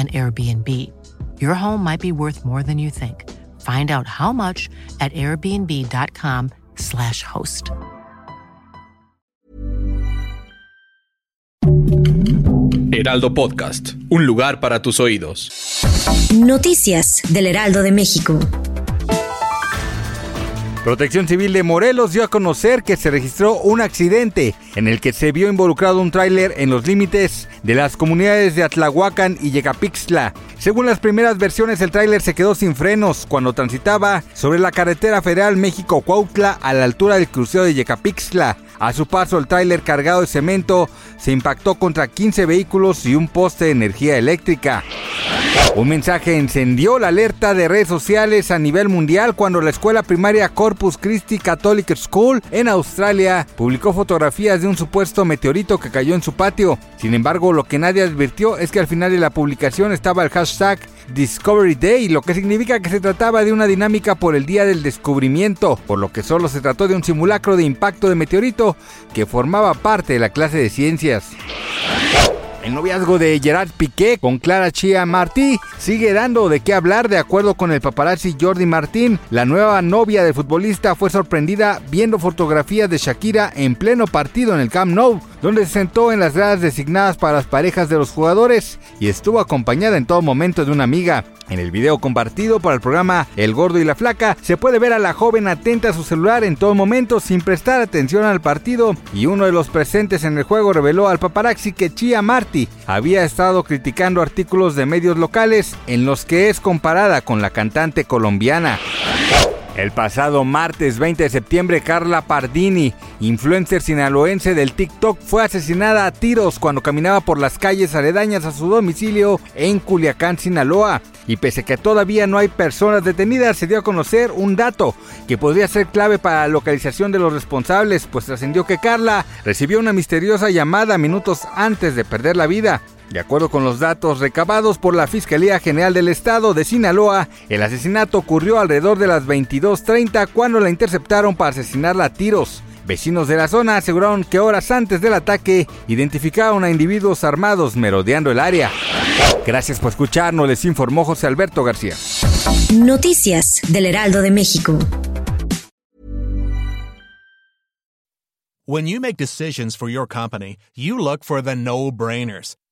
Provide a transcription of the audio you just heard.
an Airbnb. Your home might be worth more than you think. Find out how much at airbnb.com/slash host. Heraldo Podcast, un lugar para tus oídos. Noticias del Heraldo de México. Protección Civil de Morelos dio a conocer que se registró un accidente en el que se vio involucrado un tráiler en los límites de las comunidades de Atlahuacan y Yecapixtla. Según las primeras versiones, el tráiler se quedó sin frenos cuando transitaba sobre la carretera federal México-Cuautla a la altura del crucero de Yecapixtla. A su paso, el tráiler cargado de cemento se impactó contra 15 vehículos y un poste de energía eléctrica. Un mensaje encendió la alerta de redes sociales a nivel mundial cuando la escuela primaria Corpus Christi Catholic School en Australia publicó fotografías de un supuesto meteorito que cayó en su patio. Sin embargo, lo que nadie advirtió es que al final de la publicación estaba el hashtag Discovery Day, lo que significa que se trataba de una dinámica por el Día del Descubrimiento, por lo que solo se trató de un simulacro de impacto de meteorito que formaba parte de la clase de ciencias. El noviazgo de Gerard Piqué con Clara Chia Martí sigue dando de qué hablar de acuerdo con el paparazzi Jordi Martín. La nueva novia del futbolista fue sorprendida viendo fotografías de Shakira en pleno partido en el Camp Nou, donde se sentó en las gradas designadas para las parejas de los jugadores y estuvo acompañada en todo momento de una amiga. En el video compartido para el programa El Gordo y la Flaca, se puede ver a la joven atenta a su celular en todo momento sin prestar atención al partido y uno de los presentes en el juego reveló al paparazzi que Chia Marty había estado criticando artículos de medios locales en los que es comparada con la cantante colombiana. El pasado martes 20 de septiembre, Carla Pardini, influencer sinaloense del TikTok, fue asesinada a tiros cuando caminaba por las calles aledañas a su domicilio en Culiacán, Sinaloa. Y pese a que todavía no hay personas detenidas, se dio a conocer un dato que podría ser clave para la localización de los responsables, pues trascendió que Carla recibió una misteriosa llamada minutos antes de perder la vida. De acuerdo con los datos recabados por la Fiscalía General del Estado de Sinaloa, el asesinato ocurrió alrededor de las 22.30 cuando la interceptaron para asesinarla a tiros. Vecinos de la zona aseguraron que horas antes del ataque identificaron a individuos armados merodeando el área. Gracias por escucharnos, les informó José Alberto García. Noticias del Heraldo de México. When you make decisions for your company, you look for the no-brainers.